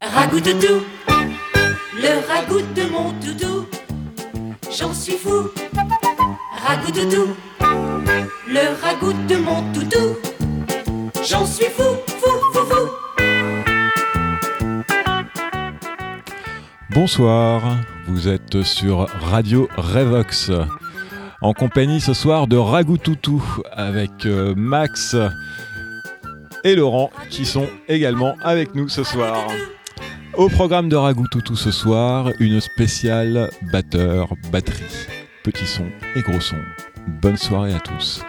Ragout toutou, le ragout de mon toutou, j'en suis fou. Ragout toutou, le ragout de mon toutou, j'en suis fou, fou, fou, fou. Bonsoir, vous êtes sur Radio Revox, en compagnie ce soir de Ragoutoutou avec euh, Max et Laurent qui sont également avec nous ce soir. Au programme de Ragoutoutou ce soir, une spéciale batteur, batterie, petit son et gros son. Bonne soirée à tous.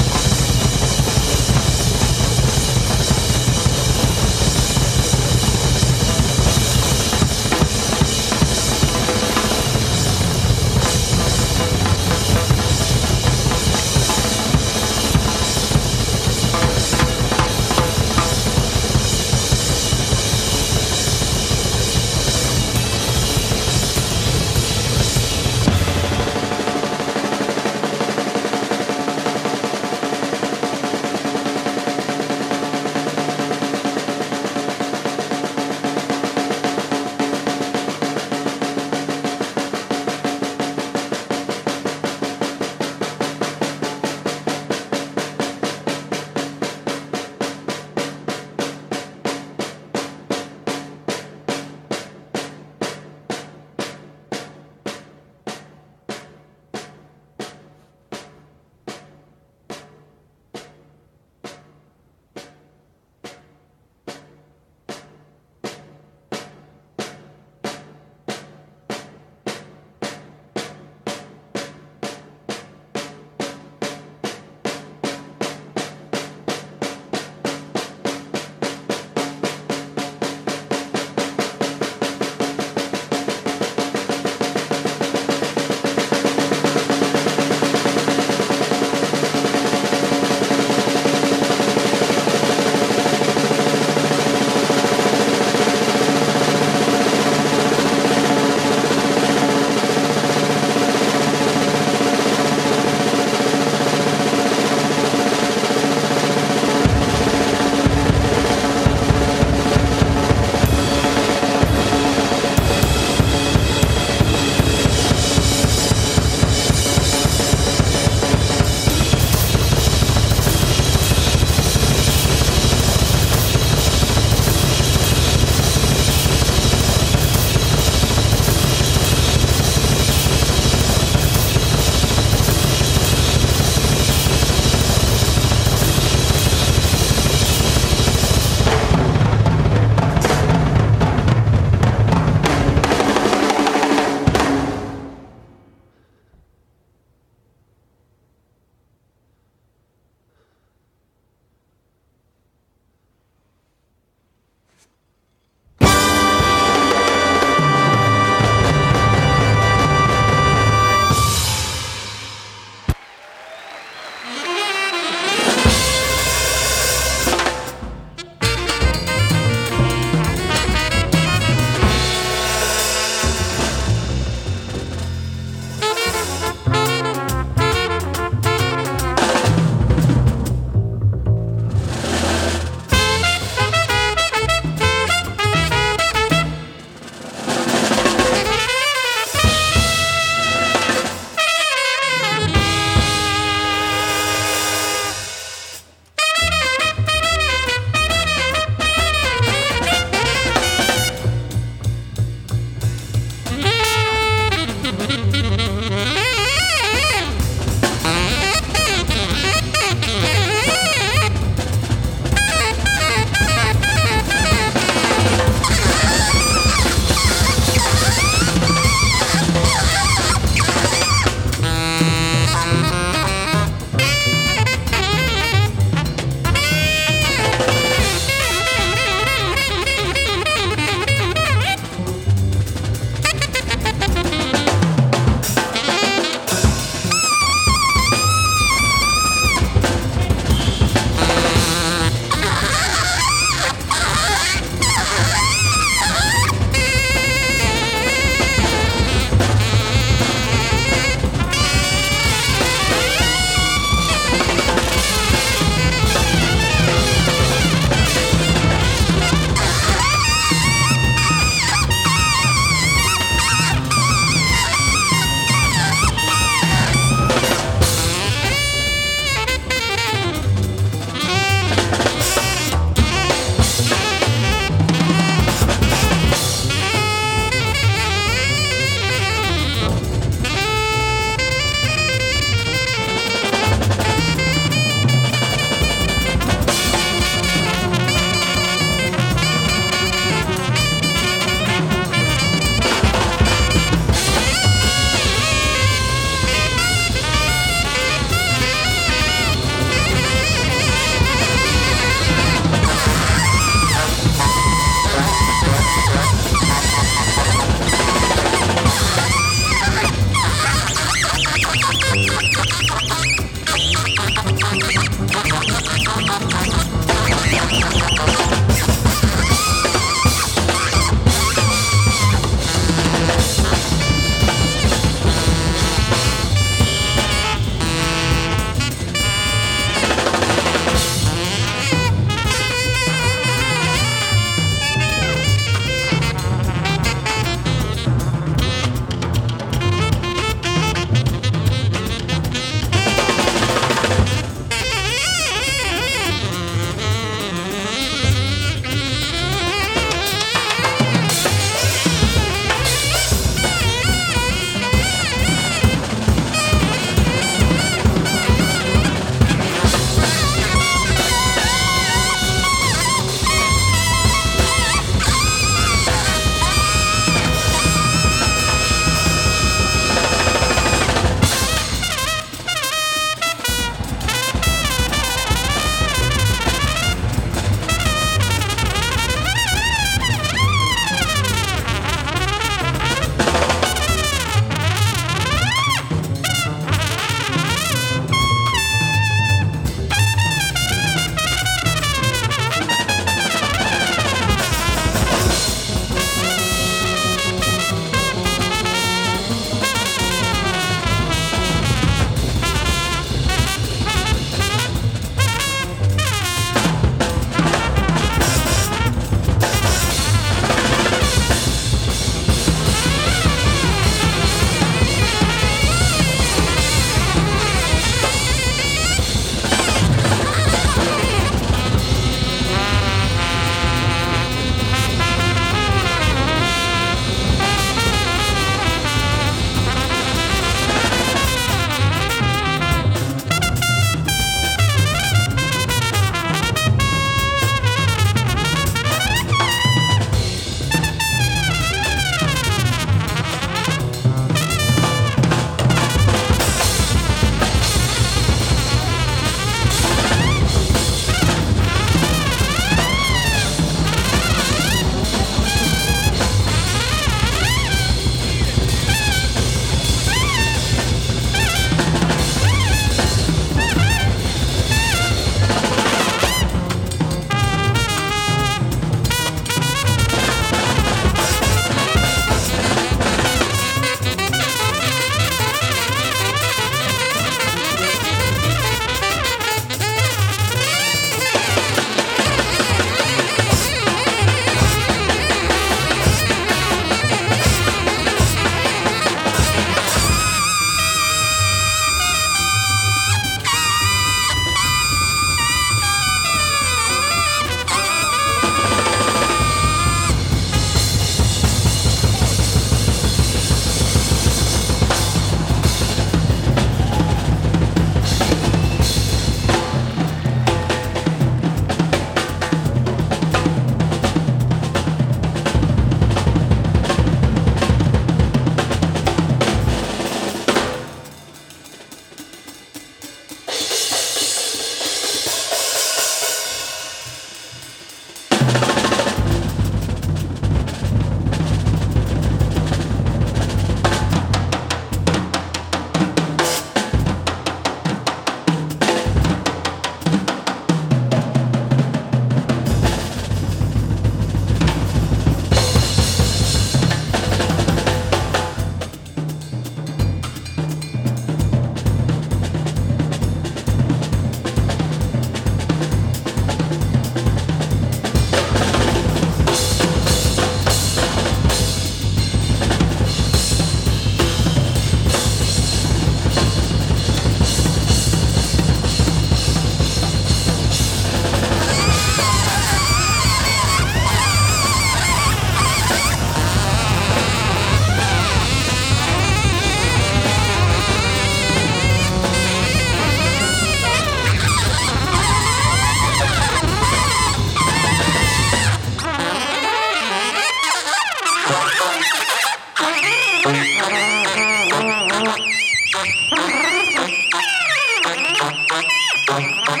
Bye.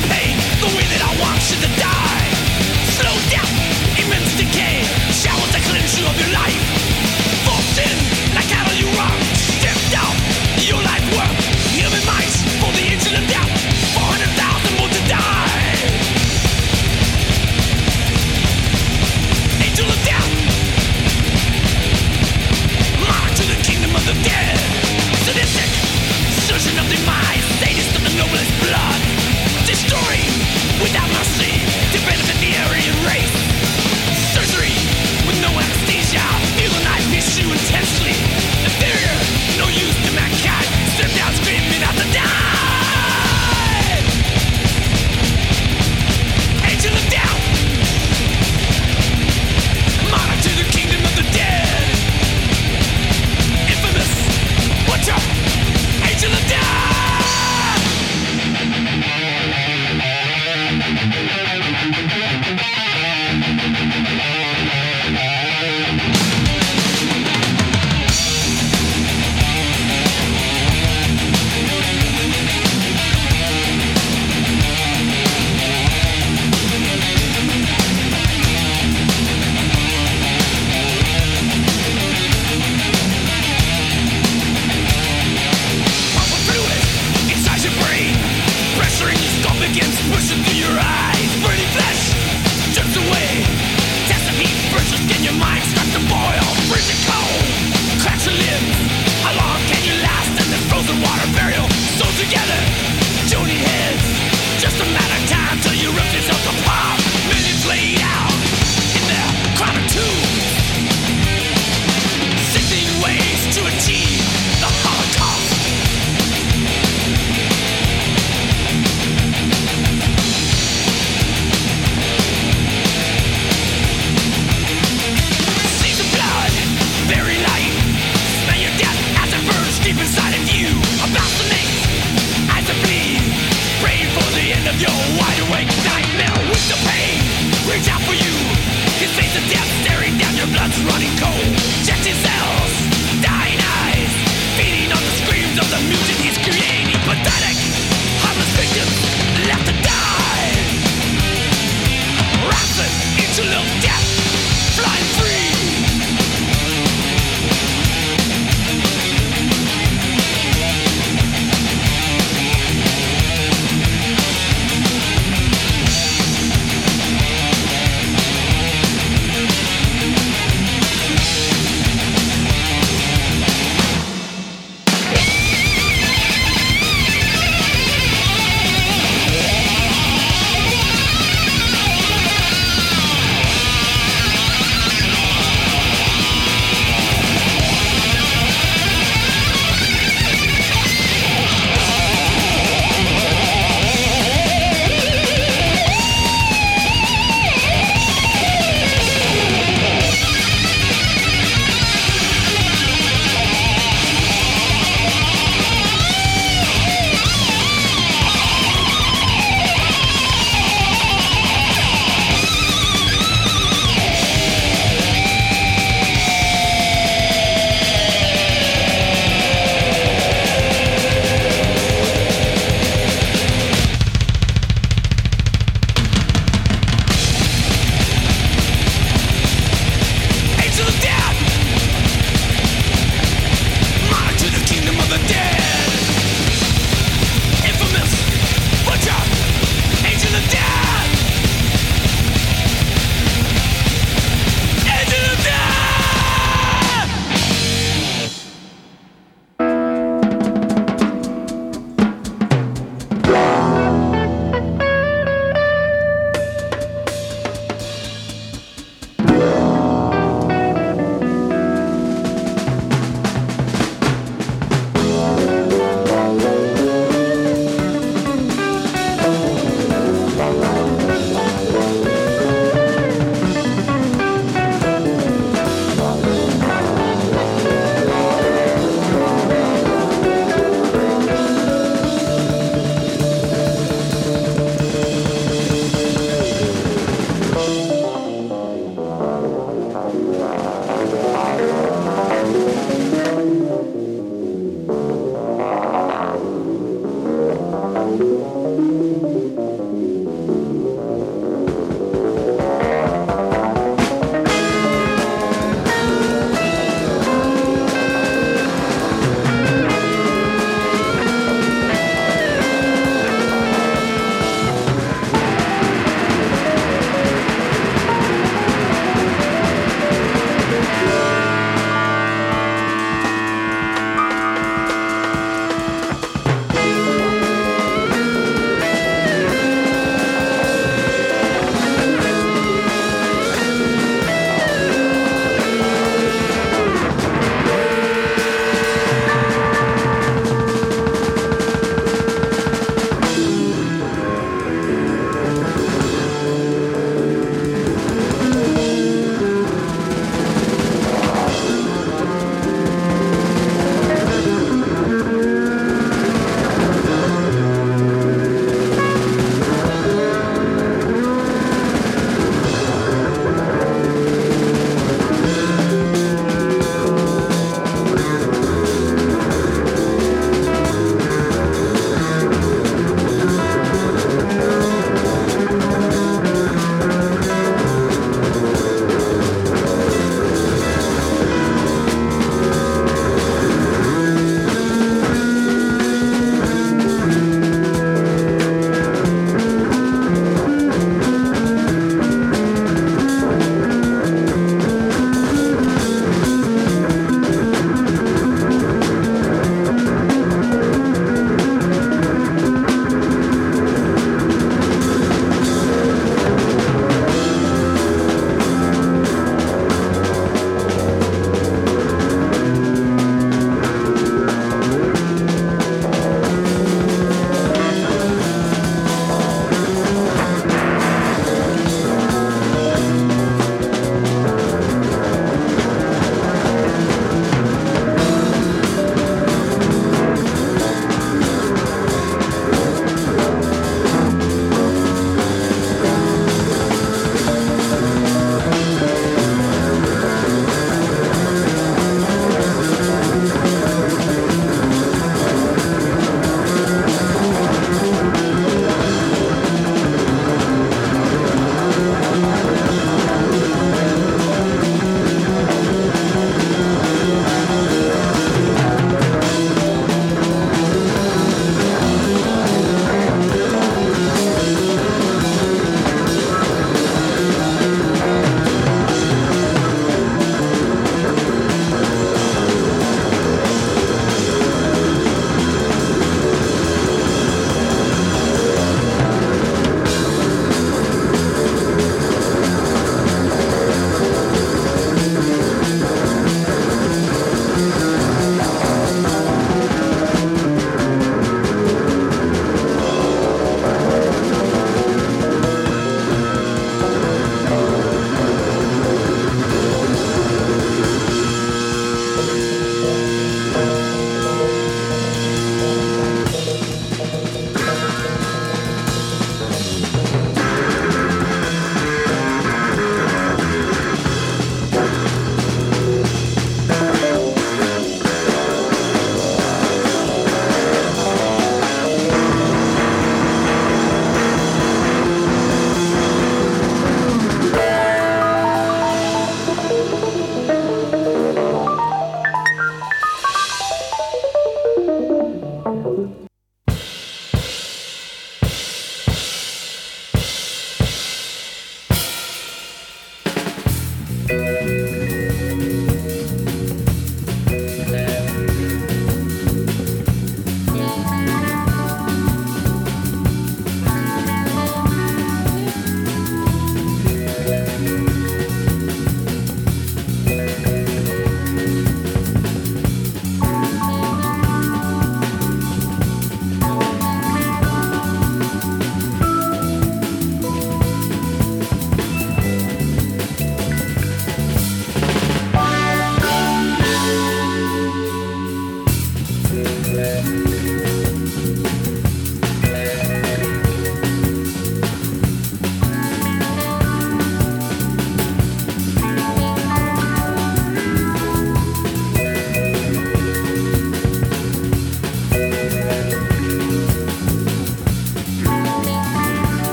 the pain, the way that I want to die.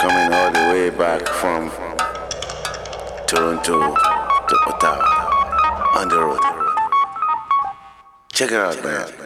coming all the way back from Toronto to Ottawa on the road. Check it out, man.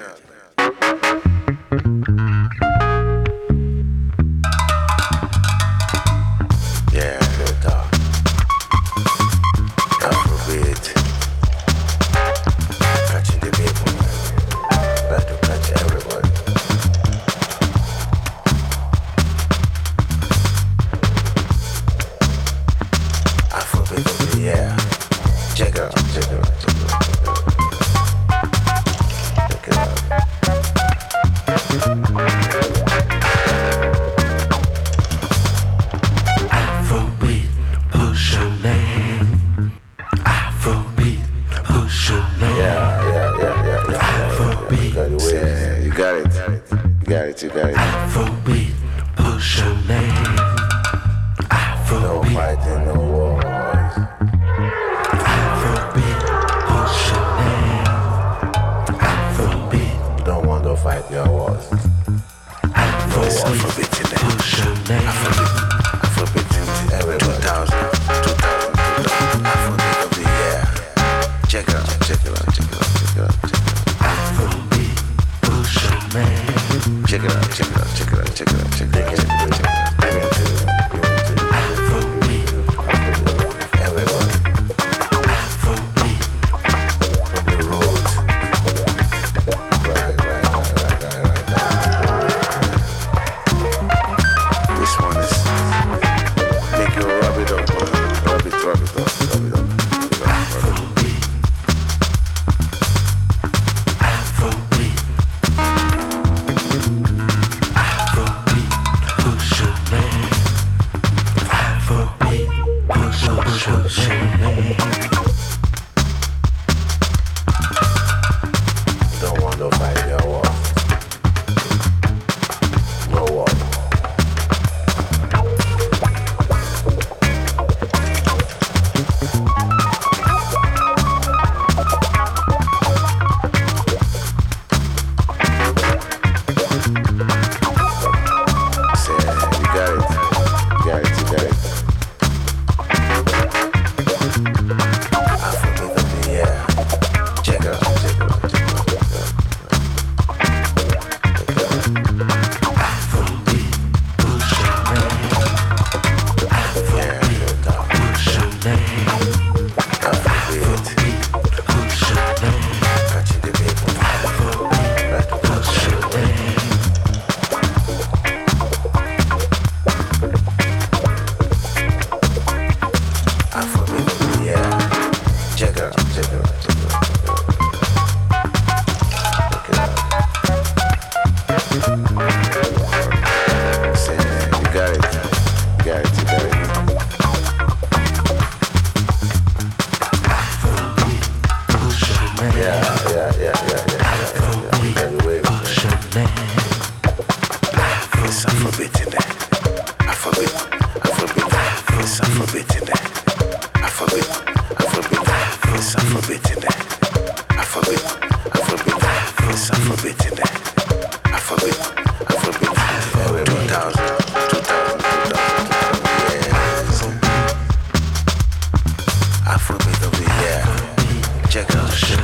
Check gorszy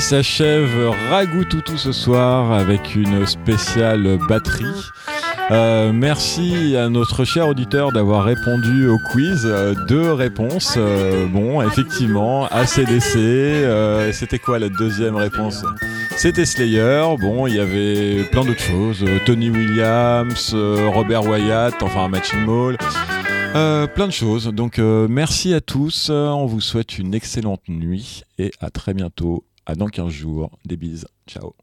s'achève Ragout Toutou ce soir avec une spéciale batterie. Euh, merci à notre cher auditeur d'avoir répondu au quiz. Euh, deux réponses. Euh, bon, effectivement, ACDC. C'était quoi la deuxième réponse? C'était Slayer. Bon, il y avait plein d'autres choses. Tony Williams, Robert Wyatt, enfin Matching. Euh, plein de choses. Donc merci à tous. On vous souhaite une excellente nuit et à très bientôt. À dans 15 jours. Des bises. Ciao.